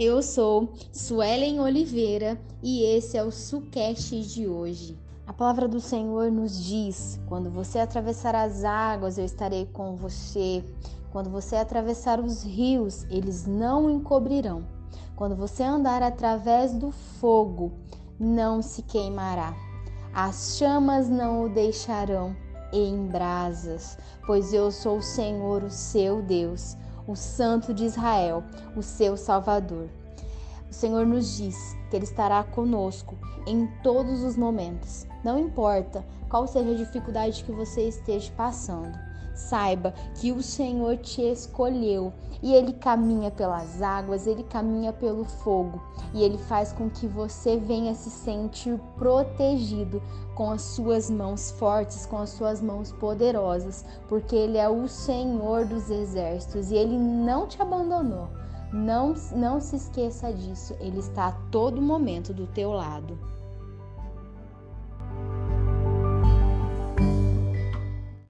Eu sou Suelen Oliveira e esse é o Sucast de hoje. A palavra do Senhor nos diz: quando você atravessar as águas, eu estarei com você. Quando você atravessar os rios, eles não encobrirão. Quando você andar através do fogo, não se queimará. As chamas não o deixarão em brasas, pois eu sou o Senhor, o seu Deus o Santo de Israel, o seu Salvador. O Senhor nos diz que Ele estará conosco em todos os momentos. Não importa qual seja a dificuldade que você esteja passando. Saiba que o Senhor te escolheu e ele caminha pelas águas, ele caminha pelo fogo e ele faz com que você venha se sentir protegido com as suas mãos fortes, com as suas mãos poderosas, porque ele é o Senhor dos exércitos e ele não te abandonou. Não, não se esqueça disso, ele está a todo momento do teu lado.